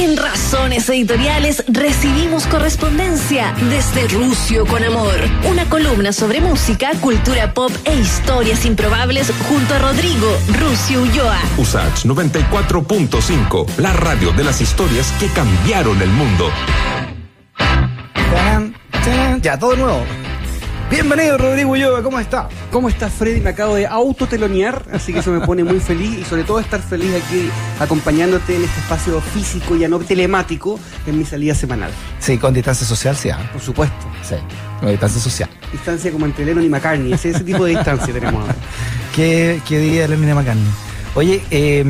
En Razones Editoriales recibimos correspondencia desde Rucio con Amor. Una columna sobre música, cultura pop e historias improbables junto a Rodrigo Rucio Ulloa. Usach 94.5, la radio de las historias que cambiaron el mundo. Ya, todo nuevo. Bienvenido Rodrigo Ulloa, ¿cómo está? ¿Cómo estás, Freddy? Me acabo de autotelonear, así que eso me pone muy feliz y sobre todo estar feliz aquí acompañándote en este espacio físico y no telemático en mi salida semanal. Sí, con distancia social, sí. ¿ah? Por supuesto. Sí, con distancia social. Distancia como entre Lennon y McCartney, ese, ese tipo de distancia tenemos ahora. ¿Qué, qué diría Lennon y McCartney? Oye, eh,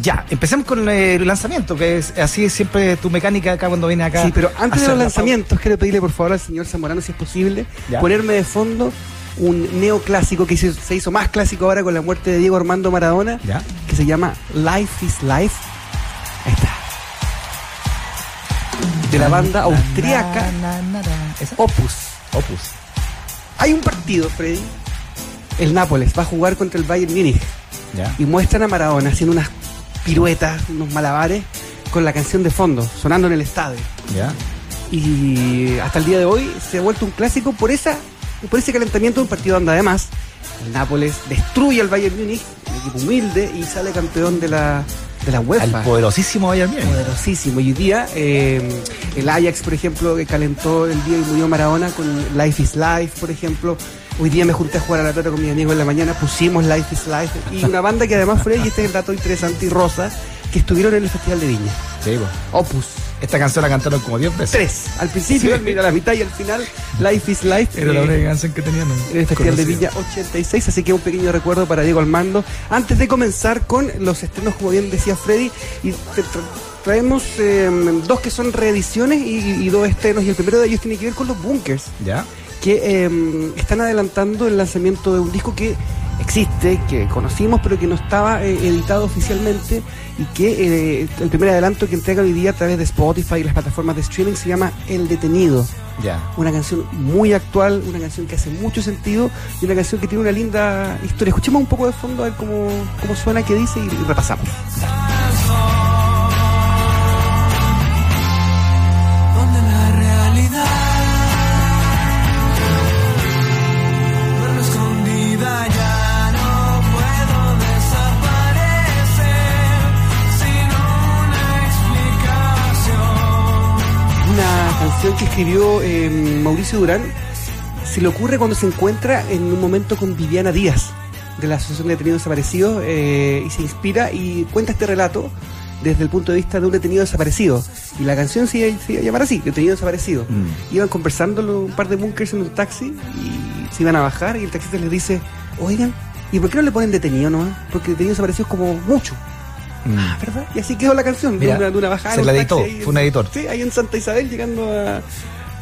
ya, empecemos con el lanzamiento, que es así es siempre tu mecánica acá cuando viene acá. Sí, pero antes de los la lanzamientos, quiero pedirle por favor al señor Zamorano, si es posible, Ya. ponerme de fondo un neoclásico que se se hizo más clásico ahora con la muerte de Diego Armando Maradona, Ya. que se llama Life is Life. Ahí está. De la banda austriaca. Opus. Opus. Hay un partido, Freddy. El Nápoles va a jugar contra el Bayern Múnich Ya. y muestran a Maradona haciendo unas piruetas, unos malabares con la canción de fondo, sonando en el estadio. Y hasta el día de hoy se ha vuelto un clásico por esa por ese calentamiento de un partido donde además el Nápoles destruye al Bayern Múnich, un equipo humilde, y sale campeón de la, de la Al UEFA. poderosísimo Bayern Múnich. Poderosísimo. Y hoy día eh, el Ajax, por ejemplo, que calentó el día y murió Maradona con Life is Life, por ejemplo. Hoy día me junté a jugar a la pelota con mis amigos en la mañana, pusimos Life is Life. Y una banda que además fue, y este es el dato interesante y rosa, que estuvieron en el Festival de Viña. Sí, pues. Opus. Esta canción la cantaron como 10 veces. Tres. Al principio, Sí. a la mitad y al final, Life is Life. Era la eh, única canción que tenían. en el Festival de Conocida. Villa 86, así que un pequeño recuerdo para Diego Armando. Antes de comenzar con los estrenos, como bien decía Freddy, y traemos eh, dos que son reediciones y, y dos estrenos, y el primero de ellos tiene que ver con los bunkers, Ya. Que eh, están adelantando el lanzamiento de un disco que existe, que conocimos, pero que no estaba eh, editado oficialmente, y que eh, el primer adelanto que entrega hoy día a través de Spotify y las plataformas de streaming se llama El Detenido Ya. una canción muy actual, una canción que hace mucho sentido y una canción que tiene una linda historia. Escuchemos un poco de fondo a ver cómo, cómo suena, qué dice y repasamos. Canción que escribió eh, Mauricio Durán se le ocurre cuando se encuentra en un momento con Viviana Díaz de la Asociación de Detenidos Desaparecidos eh, y se inspira y cuenta este relato desde el punto de vista de un detenido desaparecido. Y la canción se iba, se iba a llamar así, Detenido Desaparecido. Mm. Iban conversando un par de bunkers en un taxi y se iban a bajar y el taxista les dice, oigan, ¿y por qué no le ponen detenido nomás? Porque detenido desaparecido es como mucho. Mm. Ah, ¿verdad? Y así quedó la canción, Mira, de, una, de una bajada. se la editó, ahí fue un editor. Sí, ahí en Santa Isabel, llegando a,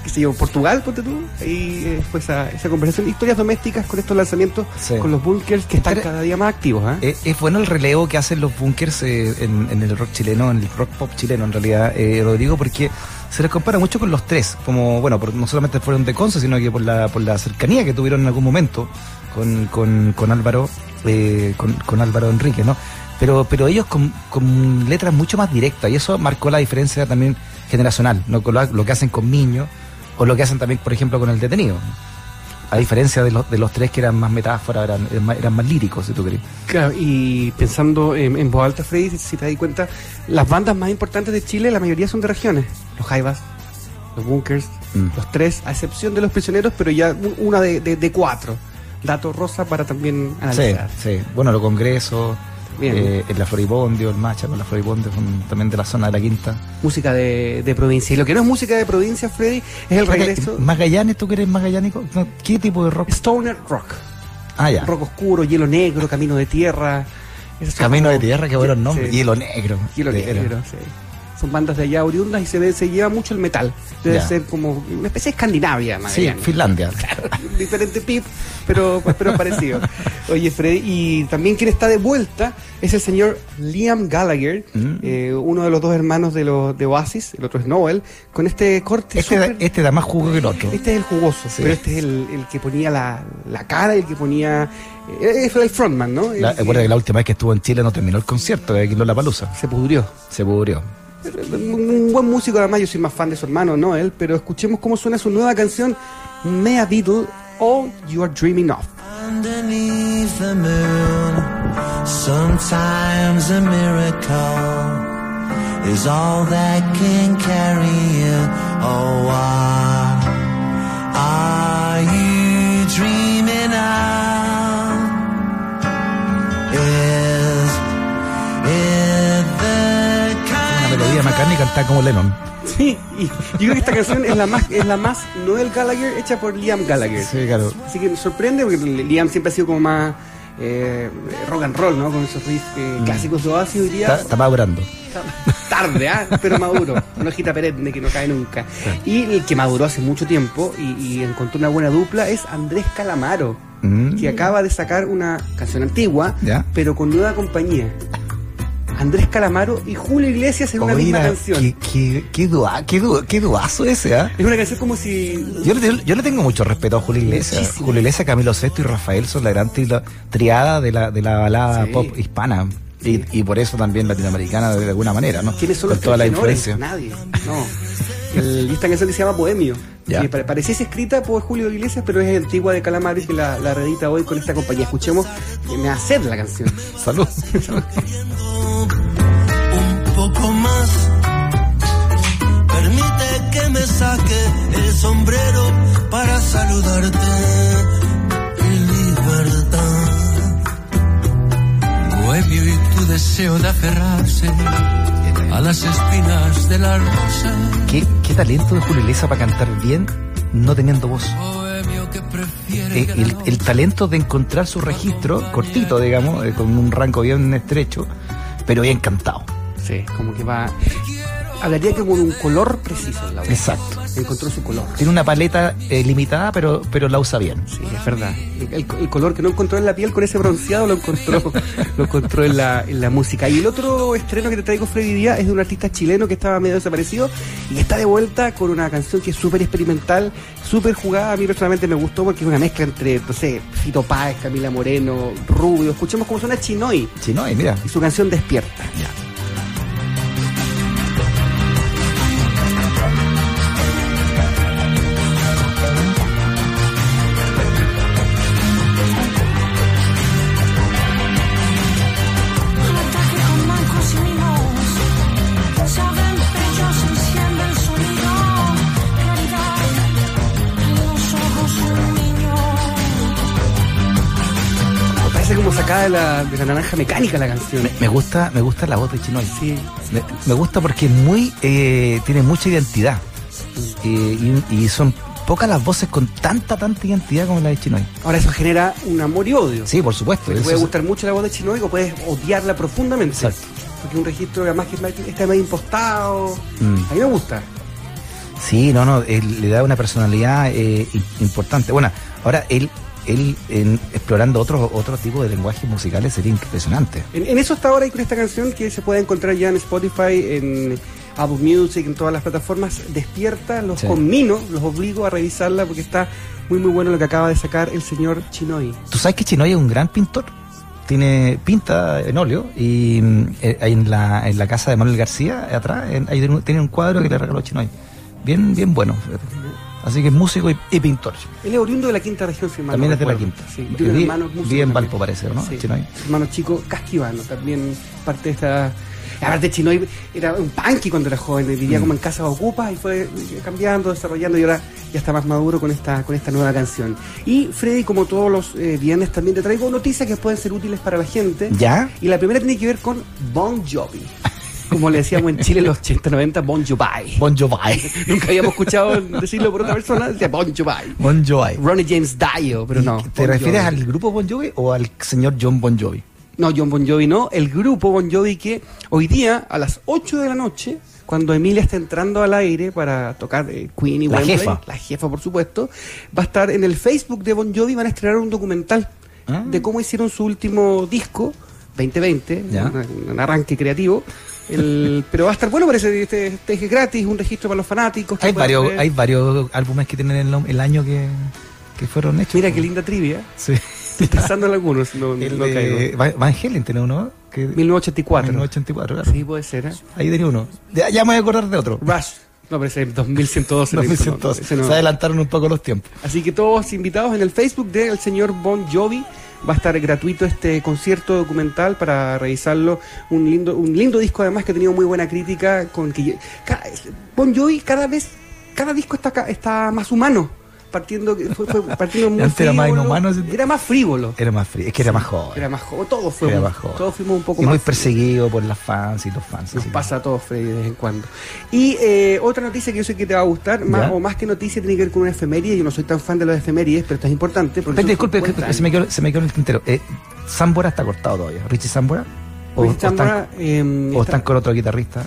qué sé yo, Portugal, ponte tú. Ahí eh, fue esa, esa conversación. Historias domésticas con estos lanzamientos, Sí. con los bunkers que están Pero- cada día más activos. ¿ah? Eh, es bueno el relevo que hacen los bunkers eh, en, en el rock chileno, en el rock pop chileno en realidad, eh, Rodrigo, porque se les compara mucho con los tres, como, bueno, por- no solamente fueron de Conce, sino que por la, por la cercanía que tuvieron en algún momento con, con, con Álvaro, eh, con, con Álvaro Enrique, ¿no? Pero, pero ellos con, con letras mucho más directas, y eso marcó la diferencia también generacional, ¿no? Con lo, lo que hacen con Niño, o lo que hacen también, por ejemplo, con el detenido. A diferencia de los, de los tres que eran más metáforas, eran, eran más, eran más líricos, si tú querés. Claro, y pensando en, en voz alta, Freddy, si- te das cuenta, las bandas más importantes de Chile, la mayoría son de regiones. Los Jaivas, los Bunkers, Mm. los tres, a excepción de los prisioneros, pero ya un- una de, de- de cuatro. Dato rosa para también Sí, analizar. sí. Bueno, los congresos, Bien. eh, el la Floribondio, el Macha con la Floribondio, son también de la zona de la quinta. Música de, de provincia. Y lo que no es música de provincia, Freddy, es el regreso. ¿Magallanes? ¿Tú que eres magallánico? ¿Qué tipo de rock? Stoner Rock. Ah, ya. Rock oscuro, hielo negro, camino de tierra. Camino de Tierra, qué buenos nombres. Sí. Hielo Negro. Hielo negro, sí. Son bandas de allá oriundas y se, ve, se lleva mucho el metal. Debe ser como una especie de Escandinavia, Sí. Finlandia. diferente pip, pero, pero parecido. Oye, Freddy, y también quien está de vuelta es el señor Liam Gallagher, Mm. eh, uno de los dos hermanos de, los, de Oasis, el otro es Noel, con este corte Este, da- súper- este da más jugo que el otro. Este es el jugoso, Sí. pero este es el, el que ponía la, la cara, el que ponía... Eh, fue el frontman, ¿no? La, recuerda que la última vez que estuvo en Chile no terminó el concierto, de aquí en La Palusa. Se pudrió. Se pudrió. Un, buen músico, además yo soy más fan de su hermano, no él, pero escuchemos cómo suena su nueva canción, Mea Beatle, All You Are Dreaming Of. Underneath the moon, sometimes a miracle is all that can carry you. Oh, what McCartney cantada como Lennon. Sí, y yo creo que esta canción es la más, es la más Noel Gallagher hecha por Liam Gallagher. Sí, claro. Así que me sorprende porque Liam siempre ha sido como más eh, rock and roll, ¿no? Con esos riffs eh, clásicos de Oasis hoy día. Está, está madurando. tarde, ¿ah? pero maduro. Una hojita perenne que no cae nunca. Y el que maduró hace mucho tiempo y, y encontró una buena dupla es Andrés Calamaro, Mm. que acaba de sacar una canción antigua, Ya. pero con nueva compañía. Andrés Calamaro y Julio Iglesias en una misma canción. qué, qué, qué, dua- qué, du- qué duazo ese, ¿ah? Es una canción como si. Yo le, yo le tengo mucho respeto a Julio Iglesias. Muchísimo. Julio Iglesias, Camilo Sesto y Rafael son la gran tri- triada de la, de la balada Sí. pop hispana. Y, y por eso también latinoamericana de alguna manera, ¿no? ¿Quiénes son Con los toda la influencia. Nadie. No. El- y esta canción que se llama Bohemio. Que pare- pareciese escrita por Julio Iglesias, pero es antigua de Calamaro y que la, la reedita hoy con esta compañía. Escuchemos que me hace la canción. Salud. Saque el sombrero para saludarte. Libertad. Bohemio y tu deseo de aferrarse a las espinas de la rosa. ¿Qué, qué talento de Julio Iglesias para cantar bien no teniendo voz. Eh, el, el talento de encontrar su registro, cortito, digamos, eh, con un rango bien estrecho, pero bien cantado. Sí, como que va. Hablaría como de un color preciso en la voz. Exacto. Encontró su color. Tiene una paleta eh, limitada, pero, pero la usa bien. Sí, es verdad. El, el color que no encontró en la piel con ese bronceado lo encontró, lo encontró en la, en la música. Y el otro estreno que te traigo, Freddy Díaz, es de un artista chileno que estaba medio desaparecido y está de vuelta con una canción que es súper experimental, súper jugada. A mí personalmente me gustó porque es una mezcla entre, no sé, Fito Páez, Camila Moreno, Rubio. Escuchemos cómo suena Chinoy Si no, y mira. y su canción Despierta. Al de la, naranja mecánica la canción. Me gusta, me gusta la voz de Chinoy. Sí, Me, me gusta porque es muy, eh, tiene mucha identidad. Eh, y, y son pocas las voces con tanta, tanta identidad como la de Chinoy. Ahora eso genera un amor y odio. Sí, por supuesto. Te puede gustar mucho la voz de Chinoy o puedes odiarla profundamente. Exacto. Porque un registro además que es más- está medio impostado. Mm. A mí me gusta. Sí, no, no, él le da una personalidad eh, im- importante. Bueno, ahora él, él en- explorando otro, otro tipo de lenguajes musicales sería impresionante. En, en eso está ahora y con esta canción que se puede encontrar ya en Spotify, en Apple Music, en todas las plataformas. Despierta, los Sí. conmino, los obligo a revisarla porque está muy muy bueno lo que acaba de sacar el señor Chinoy. Tú sabes que Chinoy es un gran pintor. Tiene pinta en óleo y mm, eh, en la, en la casa de Manuel García, atrás, en- ahí tiene un- tiene un cuadro que le regaló Chinoy. Bien, bien bueno. Así que es músico y, y pintor. Él es oriundo de la quinta región, si También no es de la quinta. Sí, y tiene un Vi- hermano músico vi en. Valpo, parece, ¿no? Sí. Chinoy. Hermano chico casquivano, también parte de esta. Aparte, Chinoy era un punky cuando era joven, vivía Mm. como en casa ocupa y fue cambiando, desarrollando y ahora ya está más maduro con esta, con esta nueva canción. Y Freddy, como todos los eh, viernes, también te traigo noticias que pueden ser útiles para la gente. ¿Ya? Y la primera tiene que ver con Bon Jovi. Como le decíamos en Chile en los 80, 90, Bon Jovi. Bon Jovi. Nunca habíamos escuchado decirlo por otra persona, decía Bon Jovi. Bon Jovi. Ronnie James Dio, pero no. ¿Te Bon refieres Jovi. al grupo Bon Jovi o al señor John Bon Jovi? No, John Bon Jovi no, el grupo Bon Jovi que hoy día a las 8 de la noche, cuando Emilia está entrando al aire para tocar eh, Queen y La Wembley, jefa. la jefa por supuesto, va a estar en el Facebook de Bon Jovi, van a estrenar un documental Ah. de cómo hicieron su último disco, 2020, Ya. una- un arranque creativo. El- pero va a estar bueno, parece este, este es gratis, un registro para los fanáticos. Hay varios, hay varios álbumes que tienen el, el año que, que fueron hechos. Mira qué linda trivia. Sí. Estoy pensando en algunos, no, El no caigo. de Van Van Halen tiene uno. que 1984. 1984, claro. Sí, puede ser, ¿eh? Ahí tenía uno. Ya, ya me voy a acordar de otro. Rush. No, pero ese es 2112. 2112. ese no. Se adelantaron un poco los tiempos. Así que todos invitados en el Facebook del señor Bon Jovi. Va a estar gratuito este concierto documental para revisarlo. Un lindo, un lindo disco además que ha tenido muy buena crítica. Con que Bon Jovi cada vez, cada disco está, está más humano. Partiendo, que fue, fue partiendo muy Antes era más inhumano, Era más frívolo. Era más frío. Es que era más joven. Era más joven. Todos fuimos, Era más joven. todos fuimos un poco y más muy perseguido por las fans y los fans. nos pasa a todos, Freddy, de vez en cuando. Y eh, otra noticia que yo sé que te va a gustar, más, o más que noticia, tiene que ver con una efeméride. Yo no soy tan fan de los efemérides, pero esto es importante. Porque disculpe, que- 50 que se me, quedó, se me quedó en el tintero. Eh, Zambora está cortado todavía. ¿Richie Zambora? ¿O, o están, Sambora, eh, o está- están con otro guitarrista?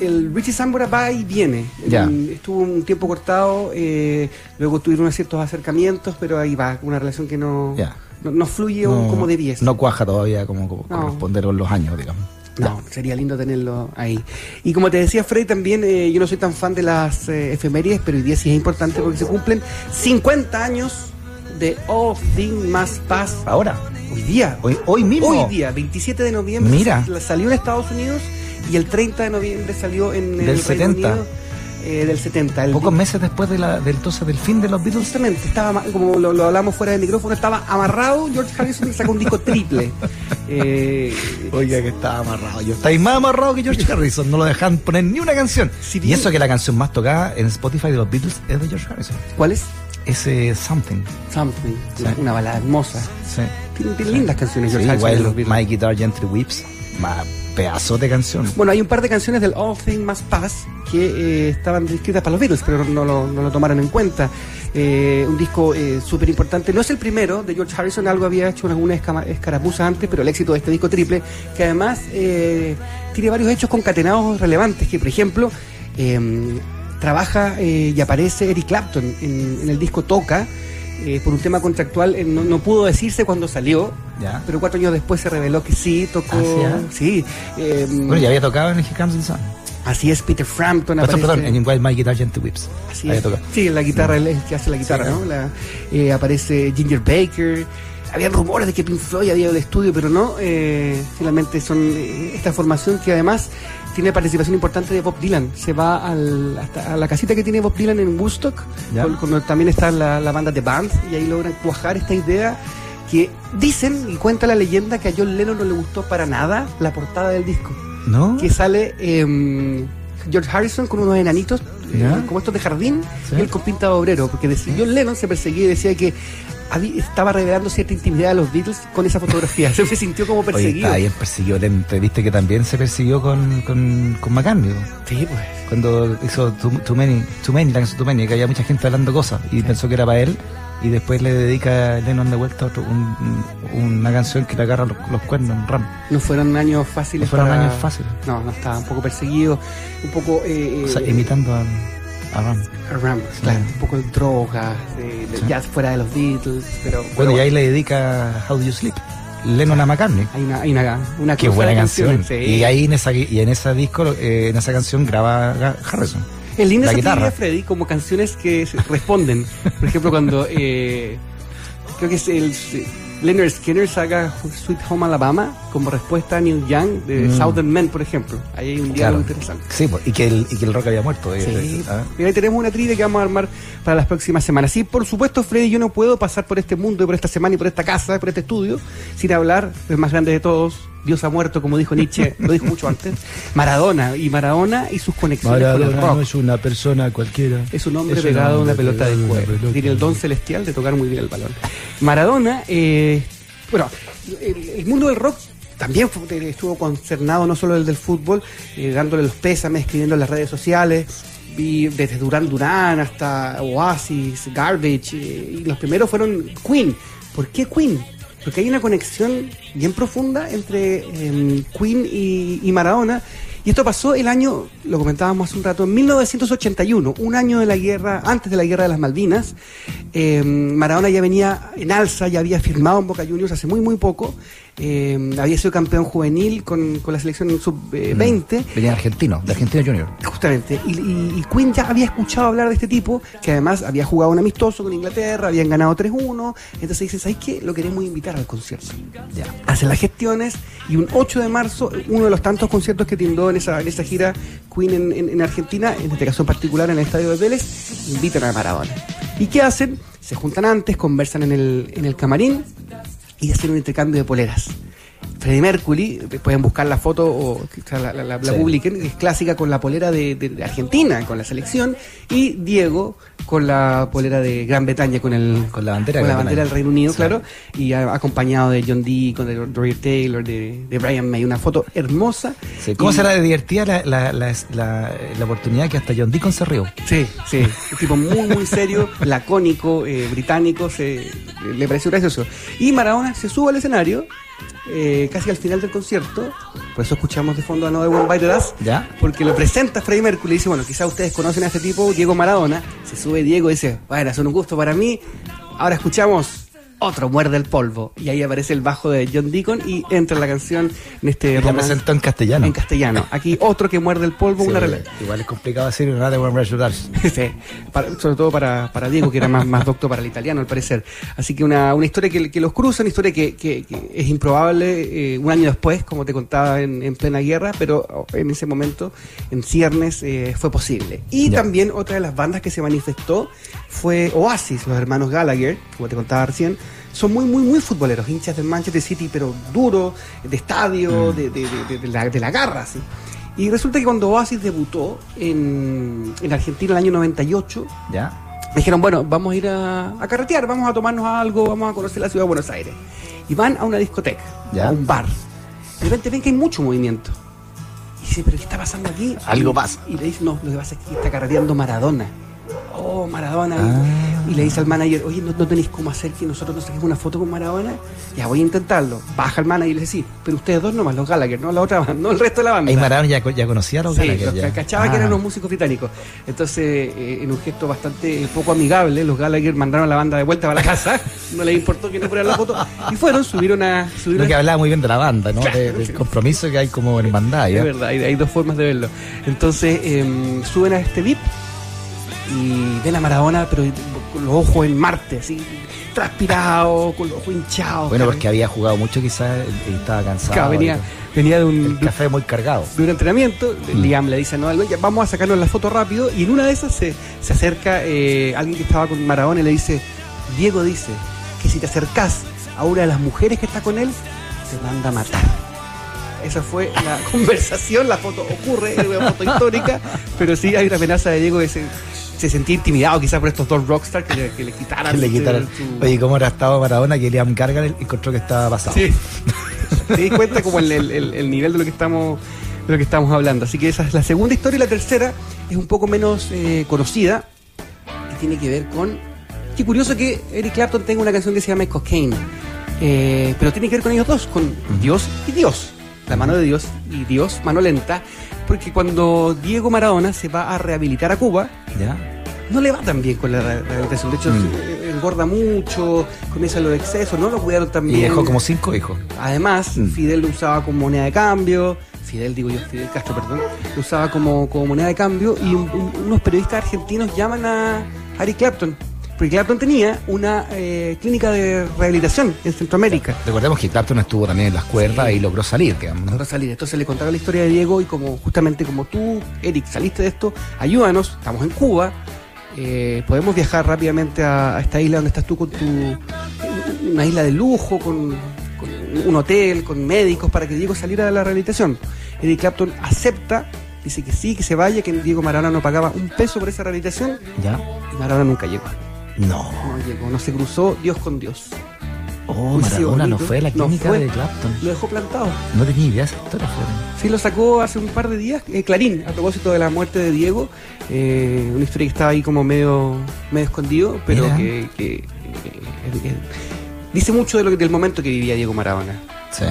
El Richie Sambora va y viene. Ya. Mm, Estuvo un tiempo cortado, eh, luego tuvieron ciertos acercamientos, pero ahí va, una relación que no, no, no fluye aún como debiese. No cuaja todavía como, como No. corresponder con los años, digamos. No, sería lindo tenerlo ahí. Y como te decía Freddy, también eh, yo no soy tan fan de las eh, efemérides, pero hoy día sí es importante porque se cumplen 50 años de All Things Must Pass. Ahora, Hoy día. hoy, hoy mismo. Hoy día, 27 de noviembre. Mira. sa- Salió en Estados Unidos y el 30 de noviembre salió en Del el Reino 70. Unido, eh, del 70. El Pocos meses después de la, del, entonces, del fin de los Beatles. Justamente, estaba, como lo, lo hablamos fuera del micrófono, estaba amarrado. George Harrison sacó un disco triple. Eh, Oiga, que estaba amarrado. Yo estáis más amarrado que George Harrison. No lo dejan poner ni una canción. Y bien- eso que la canción más tocada en Spotify de los Beatles es de George Harrison. ¿Cuál es? Ese Something. Something. Sí. Una balada hermosa. Sí. Tiene, tiene lindas canciones, Sí, igual. My Guitar Gently Weeps. Más pedazo de canción. Bueno, hay un par de canciones del All Things Must Pass que eh, estaban escritas para los Beatles, pero no lo, no lo tomaron en cuenta. Eh, un disco eh, súper importante. No es el primero de George Harrison, algo había hecho en alguna escama- escaramuza antes, pero el éxito de este disco triple, que además eh, tiene varios hechos concatenados relevantes, que por ejemplo eh, trabaja eh, y aparece Eric Clapton en, en el disco Toca. eh, por un tema contractual eh, no, no pudo decirse cuando salió, Ya. pero cuatro años después se reveló que sí tocó. Ah, ¿sí, ah? sí, eh, Bueno, ya había tocado en He Comes the Sun. Así es, Peter Frampton aparece. perdón, en igual My Guitar Gently Weeps. Así es. Sí, la guitarra, él es el que hace la guitarra, Sí, ¿no? La, eh, aparece Ginger Baker. Había rumores de que Pink Floyd había ido al estudio, pero no. eh, finalmente son eh, esta formación que además tiene participación importante de Bob Dylan. Se va al- hasta a la casita que tiene Bob Dylan en Woodstock, con- cuando también está la, la banda de Band, y ahí logran cuajar esta idea que dicen y cuenta la leyenda que a John Lennon no le gustó para nada la portada del disco ¿No? que sale em, George Harrison con unos enanitos eh, como estos de jardín Sí. y él con pinta de obrero porque decía, John Lennon se perseguía y decía que estaba revelando cierta intimidad a los Beatles con esa fotografía se sintió como Oye, perseguido está bien persiguió. Te, te viste que también se persiguió con, con, con McCartney. sí pues Cuando hizo Too, Too Many, Too Many, la canción Too Many, que había mucha gente hablando cosas y pensó que era para él. Y después le dedica a Lennon de vuelta otro, un- un- una canción que le agarra los, los cuernos en RAM. no fueron años fáciles No fueron para- años fáciles. no no estaba un poco perseguido un poco eh, O sea, eh, imitando a, a Ram. a Ram, claro, un poco de drogas de, de Sí. jazz fuera de los Beatles pero Bueno, y ahí le dedica How Do You Sleep. Lennon a McCartney. hay una, hay una, una Qué buena canción. sí. Y ahí en esa, y en ese disco, eh, en esa canción graba Harrison. Es linda esa guitarra. Freddy, como canciones que responden. Por ejemplo, cuando eh, creo que es el Leonard Skinner saca Sweet Home Alabama como respuesta a Neil Young de Mm. Southern Men, por ejemplo. Ahí hay un diálogo interesante. Sí, pues, y que el, y que el rock había muerto. eh, Sí. eh, ah. Y ahí tenemos una trivia que vamos a armar para las próximas semanas. Y por supuesto, Freddy, yo no puedo pasar por este mundo y por esta semana y por esta casa, por este estudio, sin hablar del más grande de todos. Dios ha muerto, como dijo Nietzsche, lo dijo mucho antes. Maradona. Y Maradona y sus conexiones con el rock. es una persona cualquiera. Es un hombre Es pegado a una pelota de cuero. Tiene el don celestial de tocar muy bien el balón. Maradona, eh, bueno, el, el mundo del rock también fue- eh, estuvo concernado, no solo el del fútbol, eh, dándole los pésames, escribiendo en las redes sociales. Vi desde Durán Durán hasta Oasis, Garbage, eh, y los primeros fueron Queen. ¿Por qué Queen? Porque hay una conexión bien profunda entre em, Queen y, y Maradona. Y esto pasó el año, lo comentábamos hace un rato, en 1981, un año de la guerra, antes de la guerra de las Malvinas. Em, Maradona ya venía en alza, ya había firmado en Boca Juniors hace muy, muy poco. eh, había sido campeón juvenil con, con la selección sub-20. Venía argentino, de Argentino Junior. Justamente. Y, y- y Quinn ya había escuchado hablar de este tipo, que además había jugado un amistoso con Inglaterra, habían ganado 3-1. Entonces dice, ¿sabes qué? Lo queremos invitar al concierto. Ya. Hacen las gestiones y un 8 de marzo, uno de los tantos conciertos que tindó en en esa gira Queen en, en- en Argentina, en este caso en particular en el estadio de Vélez, invitan a Maradona. ¿Y qué hacen? Se juntan antes, conversan en el, en el camarín y hacen un intercambio de poleras. Freddie Mercury, pueden buscar la foto o la, la- la- la Sí. publiquen, es clásica con la polera de, Argentina, con la selección, y Diego con la polera de Gran Bretaña, con el Con la bandera con la bandera del. Reino Unido, Sí. claro, y a- acompañado de John Deacon, de Roger Taylor, de, de Brian May, una foto hermosa. Sí, ¿Cómo Y- será divertida la, la, la, la- la oportunidad que hasta John Deacon se rió? Sí, sí, un tipo muy, muy serio, lacónico, eh, británico, se, le pareció gracioso. Y Maradona se sube al escenario, eh, casi al final del concierto, por eso escuchamos de fondo a No de One Bite the Dust, ¿Ya? porque lo presenta Freddie Mercury y dice, bueno, quizás ustedes conocen a este tipo, Diego Maradona, se sube Diego y dice, bueno, son un gusto para mí, ahora escuchamos otro muerde el polvo, y ahí aparece el bajo de John Deacon y entra la canción en este Y la romance presentó en castellano. en castellano. Aquí otro que muerde el polvo, Sí, una igual es complicado decir nada de Dance. Sí, para- sobre todo para, para Diego, que era más, más docto para el italiano, al parecer. Así que una, una historia que, que los cruza, una historia que, que- que es improbable eh, un año después, como te contaba, en, en plena guerra, pero oh, en ese momento, en ciernes, eh, fue posible. Y Ya. también otra de las bandas que se manifestó fue Oasis, los hermanos Gallagher, como te contaba recién. Son muy, muy, muy futboleros, hinchas del Manchester City, pero duro, de estadio, de, de- de- de- de la, de la garra, así. Y resulta que cuando Oasis debutó en, en Argentina el año 98, ¿Ya? me dijeron, bueno, vamos a ir a, a carretear, vamos a tomarnos algo, vamos a conocer la ciudad de Buenos Aires. Y van a una discoteca, Ya. a un bar. De repente ven que hay mucho movimiento. Y dice, ¿pero qué está pasando aquí? Algo pasa. Y le dice, no, lo que pasa es que está carreteando Maradona. Oh, Maradona. Ah. Y le dice al manager, oye, ¿no, no tenéis cómo hacer que nosotros nos saquemos una foto con Maradona? Ya voy a intentarlo. Baja el manager y le dice, sí, pero ustedes dos nomás, los Gallagher, no la otra banda, no el resto de la banda. Ahí Maradona ya, ya conocía a los Sí, Gallagher, los ya. cachaba que Ah. eran los músicos británicos. Entonces, eh, en un gesto bastante eh, poco amigable, los Gallagher mandaron a la banda de vuelta para la casa. No les importó que no fuera la foto. Y fueron, subieron a. Subieron Lo que hablaba muy bien de la banda, ¿no? Claro, De- del compromiso que hay como en hermandad, es ¿ya? verdad, hay, hay dos formas de verlo. Entonces, em, suben a este VIP y ven a Maradona, pero con los ojos en Marte, así, transpirado, con los ojos hinchados. Bueno, porque había jugado mucho quizás y estaba cansado. Claro, venía, de un, El café muy cargado. de un entrenamiento, Mm. Liam le dice "Ya, vamos a sacarnos la foto rápido, y en una de esas se, se acerca eh, alguien que estaba con Maradona y le dice, Diego dice que si te acercás a una de las mujeres que está con él, te manda a matar. Esa fue la conversación, la foto ocurre, es una foto histórica, pero sí hay una amenaza de Diego que se, se sentía intimidado quizás por estos dos rockstars que le, que le quitaran. Que le su- Oye, ¿cómo era estado Maradona que Liam Gallagher encontró que estaba pasado? Sí. Te di cuenta como el, el- el- el nivel de lo que estamos de lo que estamos hablando. Así que esa es la segunda historia y la tercera es un poco menos eh, conocida y tiene que ver con qué curioso que Eric Clapton tenga una canción que se llama Cocaine. Eh, pero tiene que ver con ellos dos, con Dios y Dios. La mano de Dios y Dios, mano lenta. Porque cuando Diego Maradona se va a rehabilitar a Cuba, ¿Ya? no le va tan bien con la re- rehabilitación. De hecho, Mm. engorda mucho, comienza los excesos, no lo cuidaron tan Y bien. dejó como cinco hijos. Además, Mm. Fidel lo usaba como moneda de cambio. Fidel, digo yo, Fidel Castro, perdón. Lo usaba como, como moneda de cambio. Y un- un- unos periodistas argentinos llaman a Harry Clapton. Porque Clapton tenía una eh, clínica de rehabilitación en Centroamérica. Recordemos que Clapton estuvo también en las cuerdas y logró salir, digamos. Logró salir. Entonces le contaba la historia de Diego y como justamente como tú, Eric, saliste de esto, ayúdanos, estamos en Cuba, eh, podemos viajar rápidamente a, a esta isla donde estás tú con tu... una isla de lujo, con, con un hotel, con médicos, para que Diego saliera de la rehabilitación. Eric Clapton acepta, dice que sí, que se vaya, que Diego Maradona no pagaba un peso por esa rehabilitación ¿Ya? y Maradona nunca llegó. No. No llegó, no se cruzó Dios con Dios. Oh, Maradona no fue la No clínica fue. de Clapton. Lo dejó plantado. No tenía idea de esa historia. Sí, lo sacó hace un par de días, eh, Clarín, a propósito de la muerte de Diego. eh, una historia que estaba ahí como medio, medio escondido, pero Mira. que, que, eh, eh, dice mucho de lo que- del momento que vivía Diego Maradona. Sí.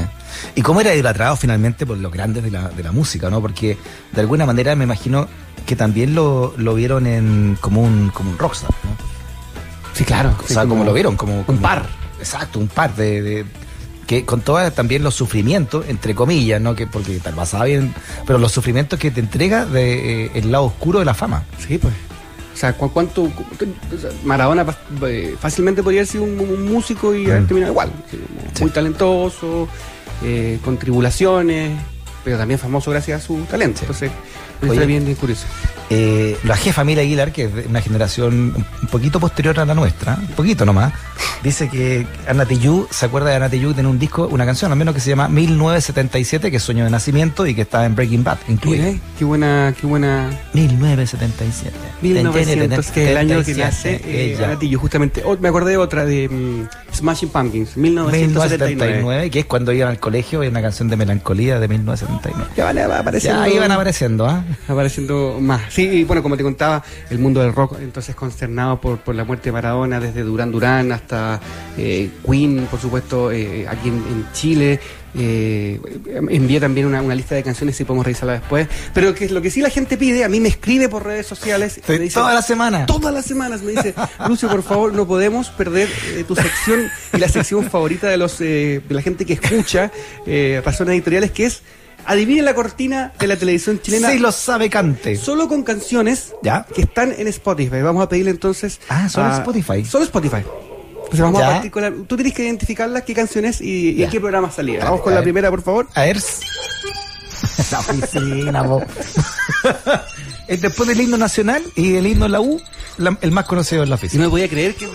¿Y cómo era idolatrado finalmente por los grandes de la, de la música, no? Porque de alguna manera me imagino que también lo, lo vieron en como un, como un rockstar, ¿no? Sí, claro. O sea, como lo vieron, como, como- Un par. Exacto, un par de, de, que con todos también los sufrimientos, entre comillas, ¿no? Que porque tal basada bien, pero los sufrimientos que te entrega de, eh, el lado oscuro de la fama. Sí, pues. O sea, ¿cu- ¿cuánto? Maradona eh, fácilmente podría haber sido un, un músico y haber terminado igual. sí. Muy talentoso, eh, con tribulaciones, pero también famoso gracias a su talento. Entonces, Oye. bien, bien curiosa. Eh, la jefa Mila Aguilar, que es de una generación un poquito posterior a la nuestra, un poquito nomás, dice que Ana Tijoux, se acuerda de Ana Tijoux, tiene un disco, una canción al menos que se llama 1977, que es Sueño de Nacimiento y que está en Breaking Bad, incluida. Eh, qué buena, qué buena 1977. 1900, que es el año que 77, nace eh, ella. Anatillo, justamente. Oh, me acordé de otra de mm, Smashing Pumpkins, 1979. 1979, que es cuando iban al colegio, hay una canción de melancolía de 1979. Ya van apareciendo. Ya iban apareciendo, ¿ah? apareciendo más. Sí, y bueno, como te contaba, el mundo del rock entonces consternado por, por la muerte de Maradona, desde Durán Durán hasta eh, Queen, por supuesto, eh, aquí en, en Chile. Eh, envié también una, una lista de canciones si podemos revisarla después. Pero que lo que sí la gente pide, a mí me escribe por redes sociales. me dice, Toda la semana. Todas las semanas me dice, Lucio, por favor, no podemos perder eh, tu sección y la sección favorita de los eh, de la gente que escucha eh, razones editoriales, que es adivinen la cortina de la televisión chilena. Sí lo sabe Cante. Solo con canciones Ya. que están en Spotify. Vamos a pedirle entonces. Ah, solo a- Spotify. Solo Spotify. Entonces vamos Ya. a partir con la- Tú tienes que identificarlas, qué canciones y, y en qué programa salía. Vamos con a la ver. primera, por favor. A ver. La oficina, po. Es Después del himno nacional y el himno de la U, la- el más conocido es la Y oficina. no me podía creer que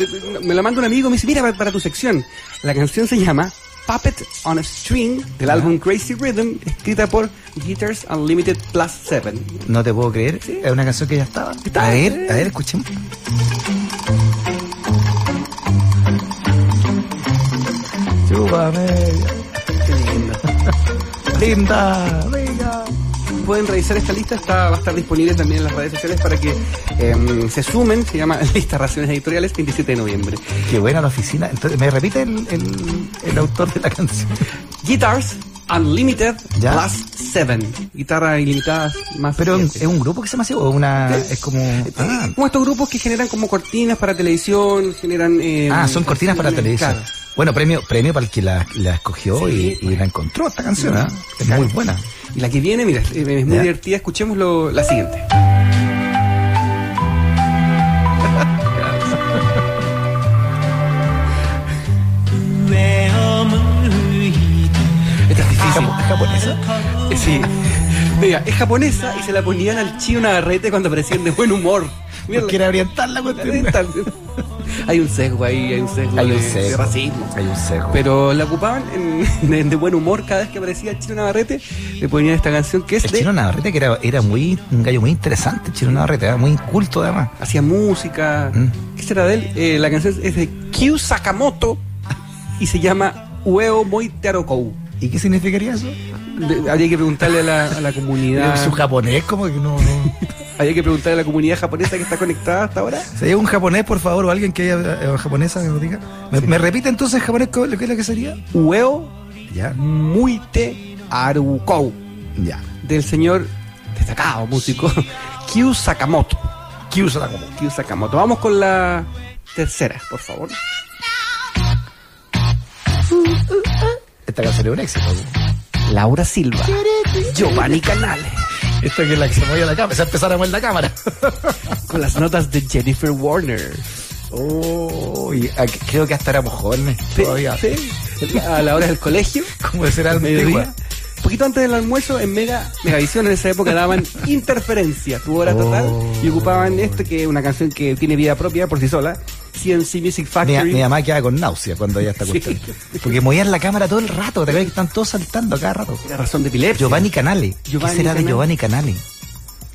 me la manda un amigo y me dice, mira, para, para tu sección. La canción se llama Puppet on a String del álbum Crazy Rhythm, escrita por Guitars Unlimited Plus 7. No te puedo creer. Es una canción que ya estaba. A ver, sí. a ver, escuchemos. Chúpame. Qué. Linda, venga. Pueden revisar esta lista, está, va a estar disponible también en las redes sociales para que em, se sumen. Se llama Lista Raciones Editoriales, 27 de noviembre. Qué buena la oficina. Entonces, ¿me repite el, el, el autor de la canción? Guitars Unlimited Ya. Plus 7. Guitarra ilimitada más. Pero siete. es un grupo que se llama así o una. Es como. Ah, Como estos grupos que generan como cortinas para televisión, generan... em, ah, son cortinas para televisión. Claro. Bueno, premio, premio para el que la, la escogió Sí, y, y la encontró esta canción, ¿ah? Es muy buena. Y la que viene, mira, es muy Ya. divertida. Escuchemos lo- la siguiente. Esta es difícil. ¿Es japonesa? Eh, Sí. Mira, es japonesa y se la ponían al chino Navarrete cuando aparecían de buen humor. Mira, Quiere orientar la cuestión. Hay un sesgo ahí, hay un sesgo, Hay de, un sesgo. de racismo. Hay un sesgo. Pero la ocupaban en- de, de buen humor cada vez que aparecía chino Navarrete. Le ponían esta canción que es El de. Chino Navarrete, que era, era muy, un gallo muy interesante, el Chino Navarrete, era muy culto además. Hacía música. Mm. ¿Qué será de él? Eh, la canción es de Kyu Sakamoto y se llama Ueo Moi Tearokou. ¿Y qué significaría eso? De- habría que preguntarle a la, a la comunidad. Su japonés, como que no. no. Habría que preguntarle a la comunidad japonesa que está conectada hasta ahora. ¿Sería un japonés, por favor, o alguien que haya eh, japonesa que nos diga? ¿Me, me repite entonces en japonés lo que es lo que sería? Ueo Ya, Muite Arukou. ya. Del señor destacado músico Kyu Sakamoto. ¿Qué usa la como? Kyu Sakamoto. Vamos con la tercera, por favor. Esta canción es un éxito. ¿no? Laura Silva. Giovanni Canale. Esta que es la que se mueve la cámara, se empezar a mover la cámara. Con las notas de Jennifer Warner. Oh, y creo que hasta éramos jóvenes todavía. Sí. A la hora del colegio. Como de ser al mediodía. Poquito antes del almuerzo, en Mega, Megavisión en esa época daban interferencia, tu hora total, y ocupaban esto, que es una canción que tiene vida propia por sí sola, CNC Music Mi, Factory. mi mamá queda con náusea cuando ya está Sí. cuestión. Porque movían la cámara todo el rato, te ves que están todos saltando a cada rato. La razón de epilepsia. Giovanni Canale. Giovanni ¿Qué será de. Giovanni Canale?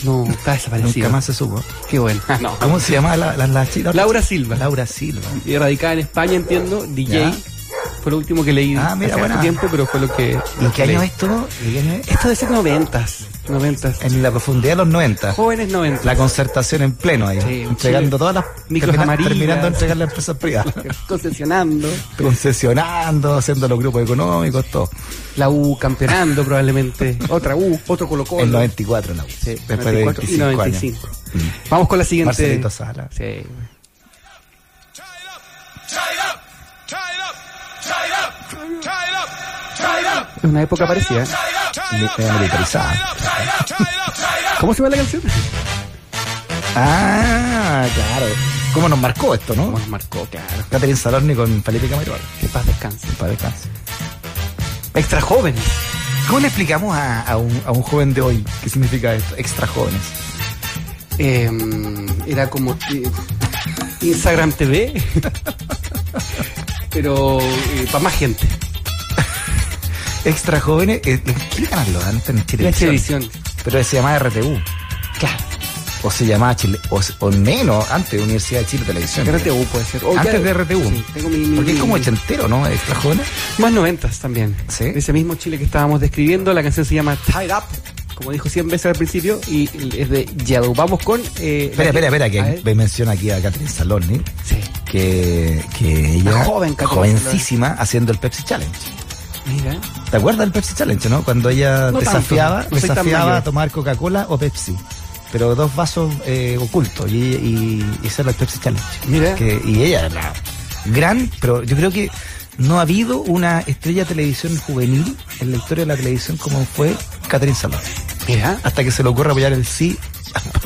No, está desaparecido. Nunca más se supo. Qué bueno. No. ¿Cómo se llama la, la? Laura Silva. Laura Silva. Y radicada en España, entiendo, DJ. Ya. Fue lo último que leí Ah, mira, hace harto tiempo, pero fue lo que... ¿Y lo qué año leí. esto? ¿Y? Esto de ser noventas. Noventas. En la profundidad de los 90. Jóvenes noventas. La concertación en pleno ahí. Sí, entregando Chile. todas las. Micros amarillas. terminando de entregar las empresas privadas. Concesionando. Concesionando, haciendo los grupos económicos, todo. La U campeonando probablemente. Otra U, otro Colo Colo. El 94 la U. Sí, Después 94 de y 25 95. años. Mm. Vamos con la siguiente. Marcelito Sala. Sí. Es una época. ¿eh? Eh, militarizada. ¿Cómo se llama la canción? Ah, claro. ¿Cómo nos marcó esto, no? ¿Cómo nos marcó? Claro. Catherine Salorni con Felipe Camiroaga. Que paz descanse. Para descanso. Extra jóvenes. ¿Cómo le explicamos a, a un, a un joven de hoy qué significa esto? Extra jóvenes. Eh, era como eh, Instagram TV, pero para más gente. Extra jóvenes, eh, ¿qué canal lo dan? En televisión. televisión. Pero se llamaba RTU. Claro. O se llamaba Chile, o, o menos, antes Universidad de Chile Televisión. RTU puede ser. O Antes de RTU. Sí, tengo mi- mi- Porque es como ochentero, ¿no? Extra jóvenes. Más noventas también. ¿Sí? De ese mismo Chile que estábamos describiendo, la canción se llama Tied Up, como dijo 100 veces al principio, y es de Yellow. Vamos con... Eh, Espera, espera, espera, que me menciona aquí a Catherine Salorni, Sí. que, que ella, joven Catherine jovencísima, haciendo el Pepsi Challenge. Mira. ¿Te acuerdas del Pepsi Challenge, no? Cuando ella No desafiaba, tanto, no desafiaba a tomar Coca-Cola o Pepsi. Pero dos vasos eh, ocultos. Y, y, y el Pepsi Challenge. Mira. Que, y ella era gran, pero yo creo que no ha habido una estrella de televisión juvenil en la historia de la televisión como fue Catherine Salón. Mira. Hasta que se le ocurre apoyar el sí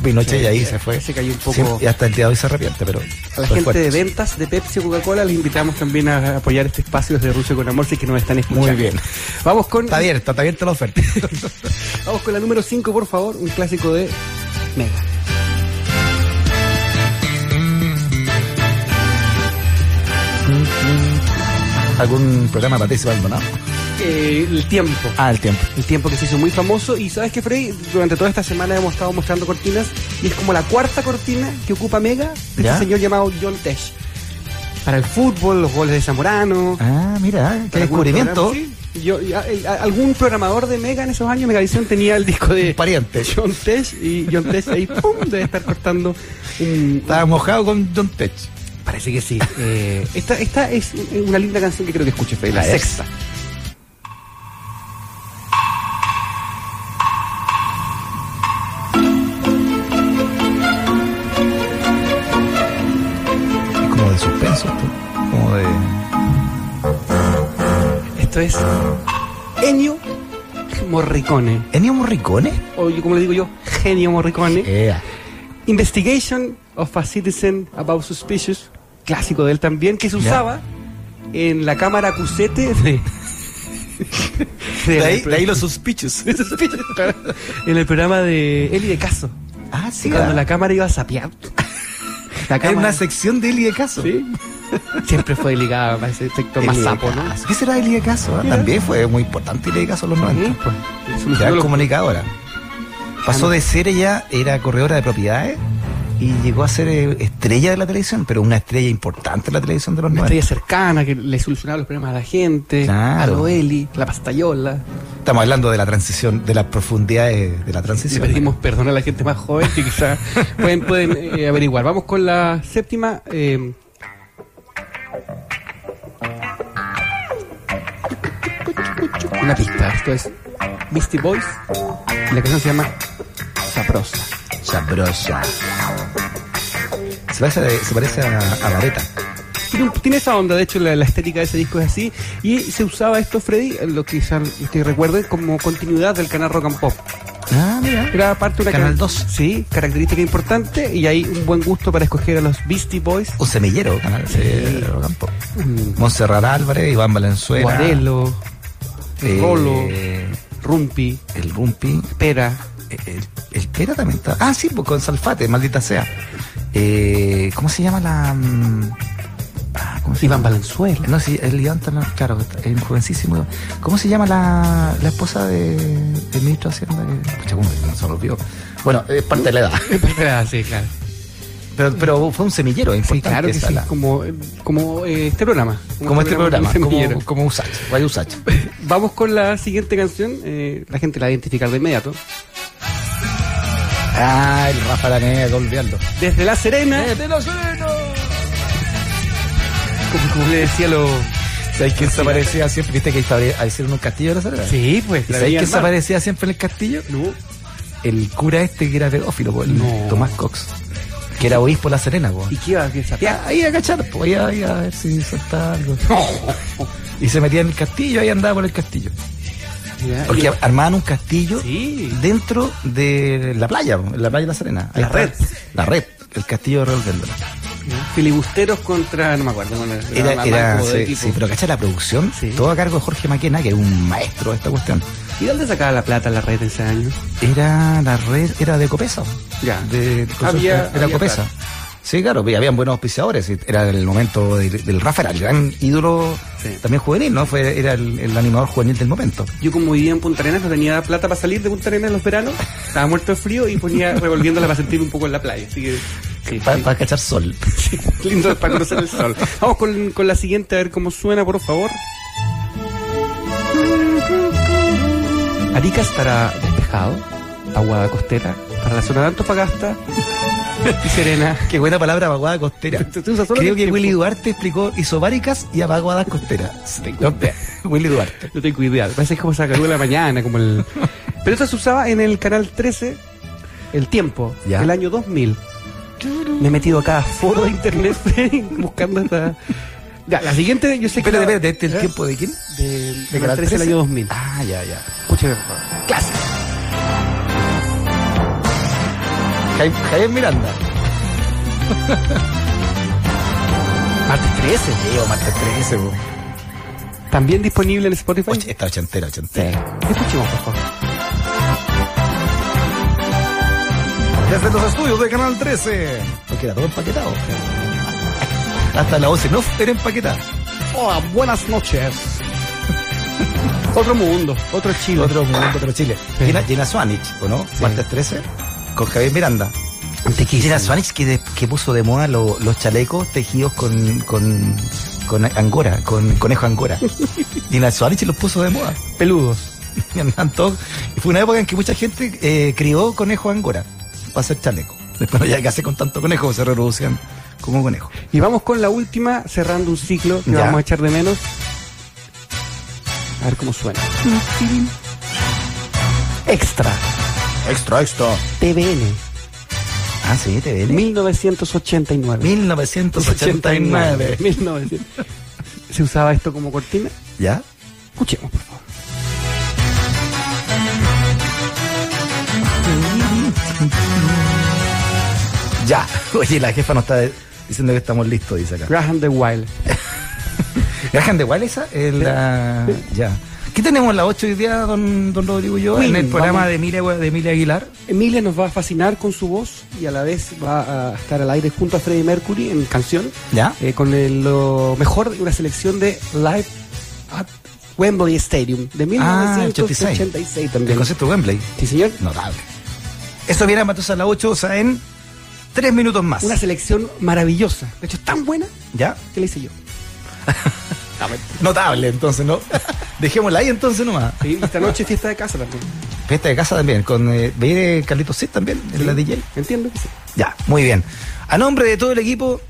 Pinochet Sí, y ahí se fue. se cayó un poco- y hasta el día de hoy se arrepiente, pero. A la gente fuerte. de ventas de Pepsi o Coca-Cola les invitamos también a apoyar este espacio desde Rusia con Amor si es que nos están escuchando. Muy bien. Vamos con, Está abierta, está abierta la oferta. vamos con la número 5, por favor, un clásico de Mega. ¿Algún programa de Patricia Maldonado? Eh, el tiempo. Ah, el tiempo. El tiempo que se hizo muy famoso y sabes que Frey, durante toda esta semana hemos estado mostrando cortinas y es como la cuarta cortina que ocupa Mega de ¿Ya? este señor llamado John Tesh. Para el fútbol, los goles de Zamorano. Ah, mira, qué descubrimiento. sí. Yo, a- algún programador de Mega en esos años, Megavisión, tenía el disco de pariente. John Tesh y John Tesh ahí, ¡pum! debe estar cortando un... Estaba mojado con John Tech. Parece que sí. Eh, esta, esta es una linda canción que creo que escuche, Frey, la sexta. Es Esto es Ennio Morricone. ¿Ennio Morricone? o yo, como le digo yo, genio Morricone. Investigation of a Citizen About Suspicious, clásico de él también, que se usaba en la cámara acusete de. De ahí, de ahí los suspicios. en el programa de Eli de Caso. Ah, sí. cuando ah. la cámara iba a sapear. Hay una sección de Eli de Caso. ¿sí? Siempre fue ligada a ese efecto más de sapo, ¿no? ¿Qué será Eli de Caso? ah? También fue muy importante Eli de Caso en los 90. Sí, pues, los- comunicadora. Pasó de ser ella, era corredora de propiedades y llegó a ser eh, estrella de la televisión, pero una estrella importante en la televisión de los Una 90. estrella cercana que le solucionaba los problemas a la gente. Claro. A lo Eli, la pastayola. Estamos hablando de la transición, de las profundidades de la Le transición. pedimos perdón a la gente más joven que quizás pueden, pueden eh, averiguar. Vamos con la séptima. eh, una pista. Esto es Beastie Boys. Y la canción se llama Sabrosa. Sabrosa. Se parece, se parece a, a Vareta. Tiene, esa onda, de hecho, la, la estética de ese disco es así. Y se usaba esto, Freddy, lo que quizás usted recuerde, como continuidad del canal Rock and Pop. Ah, mira. Era parte de una Canal cara- 2. Sí, característica importante. Y hay un buen gusto para escoger a los Beastie Boys. Un semillero, canal de Campo. Mm, Montserrat Álvarez, Iván Valenzuela. Guarelo, eh, Rolo, Rumpi, El Rumpi. Pera. El, el Pera también está. Ah, sí, pues con Salfate, maldita sea. Eh, ¿Cómo se llama la. mm, ah, ¿cómo se Iván llama? Valenzuela. No, sí, el Iván también, claro, es un jovencísimo. ¿Cómo se llama la, la esposa de, del ministro de Hacienda? Eh, Pucha, ¿cómo se me olvidó? Bueno, es parte de la edad. Ah, sí, claro. Pero, pero fue un semillero Sí, importante. claro que sí. la- Como, como eh, este programa. como este programa, del semillero. como, como Usach, vaya Usach. Vamos con la siguiente canción. eh, la gente la va a identificar de inmediato. Ah, el Rafa Lanega, olvidarlo. Desde La Serena. Como, como le decía lo. ¿Sabes quién se aparecía siempre? ¿Viste que a decir en un castillo de la Serena? Sí, pues. ¿Y la sabes quién se aparecía siempre en el castillo? No. El cura este que era pedófilo, po, el No. Tomás Cox. Que era obispo de la Serena, po. ¿Y qué iba a sapear? Ya, ahí a cachar, pues ahí a, a ver si soltaba algo. Y se metía en el castillo, ahí andaba por el castillo. Ya, Porque armaban un castillo Sí. dentro de la playa, en la playa de La Serena. Ahí La red. La red, el castillo de Véndola. Filibusteros contra, no me acuerdo. bueno, Era, era, de sí, sí, pero cacha la producción, Sí. todo a cargo de Jorge Maquena, que es un maestro de esta cuestión. ¿Y dónde sacaba la plata la red ese año? Era la red, era de Copesa. Ya. De, Había- era había Copesa. plata. Sí, claro, habían buenos auspiciadores. Era el momento del, del Rafa, era el gran ídolo Sí. también juvenil, ¿no? Fue, era el, el animador juvenil del momento. Yo como vivía en Punta Arenas no tenía plata para salir de Punta Arenas en los veranos, estaba muerto de frío y ponía revolviéndola para sentir un poco en la playa. Así que sí, Para sí. cachar sol. Sí, lindo para conocer el sol. Vamos con, con la siguiente a ver cómo suena, por favor. Arica estará despejado, aguada costera, para la zona de Antofagasta Serena. Qué buena palabra, vaguada costera. Tú- tú Creo el que. Willy Duarte explicó isobáricas y vaguadas costeras. No, Willy Duarte. No tengo idea, parece como sacarlo de la mañana, como el... Pero esto se usaba en el canal 13, El Tiempo, Ya. el año 2000. Me he metido a cada foro de internet buscando esta... Ya, la siguiente, yo sé que... Espérate, espérate, ¿este es el ¿Eh? tiempo de quién? De, ¿De Canal 13 del año 2000. Ah, ya, ya. Escúcheme, por favor. Clásico. Jaime, Jaime Miranda. Martes 13. Sí, o martes 13, po. También disponible en Spotify. Oye, esta ochentera, Sí. ochentera. Escuchemos, por favor. Desde los estudios de Canal 13. Porque era todo empaquetado. Hasta la 11 no era empaquetada. Hola, buenas noches. otro mundo, otro Chile. Otro mundo, otro Chile. Sí. Gina Swanich, ¿o no? Sí. Martes 13. Con Javier Miranda. Gina Swanich que, de- que puso de moda lo- los chalecos tejidos con, con, con angora, con conejo angora. Gina Swanich los puso de moda. Peludos. Y andaban todos- y fue una época en que mucha gente eh, crió conejo angora para hacer chaleco. Después no ya que hace con tanto conejo, se reproducían como conejo. Y vamos con la última, cerrando un ciclo que Ya. vamos a echar de menos. A ver cómo suena. Extra. Extra, extra. TVN. Ah, sí, te ven. 1989. 1989. 1900. ¿Se usaba esto como cortina? ¿Ya? Escuchemos, por favor. Ya. Oye, la jefa nos está diciendo que estamos listos, dice acá. Graham the Wild. Graham de igual esa? El, la- Ya. ¿Qué tenemos la 8 hoy día, don, don Rodrigo y yo? Queen, en el programa vamos. de Emilia, de Emilia Aguilar. Emilia nos va a fascinar con su voz y a la vez va a estar al aire junto a Freddie Mercury en canción. ¿Ya? eh, con el- lo mejor de una selección de Live at Wembley Stadium de Ah, 1986 El también. concepto de Wembley. Sí, señor. Notable. Eso viene a Matos a la 8, o sea, en 3 minutos más. Una selección maravillosa. De hecho, tan buena ¿Ya? que la hice yo. Notable, entonces, ¿no? Dejémosla ahí entonces nomás. Sí, y esta noche fiesta de casa también. Fiesta de casa también, con eh, viene Carlitos Cid también, en la DJ. Entiendo que sí. Ya, muy bien. A nombre de todo el equipo,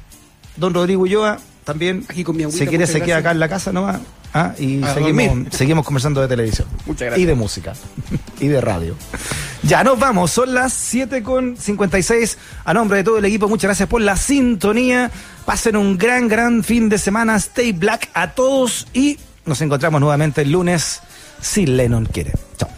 don Rodrigo Ulloa, también, Aquí con mi agüita, si quiere se queda acá en la casa nomás, ah, y A seguimos, dormir. seguimos conversando de televisión. Muchas gracias. Y de música. y de radio. Ya, nos vamos, son las 7 con 56. A nombre de todo el equipo, muchas gracias por la sintonía. Pasen un gran, gran fin de semana. Stay black a todos y nos encontramos nuevamente el lunes si Lennon quiere. Chao.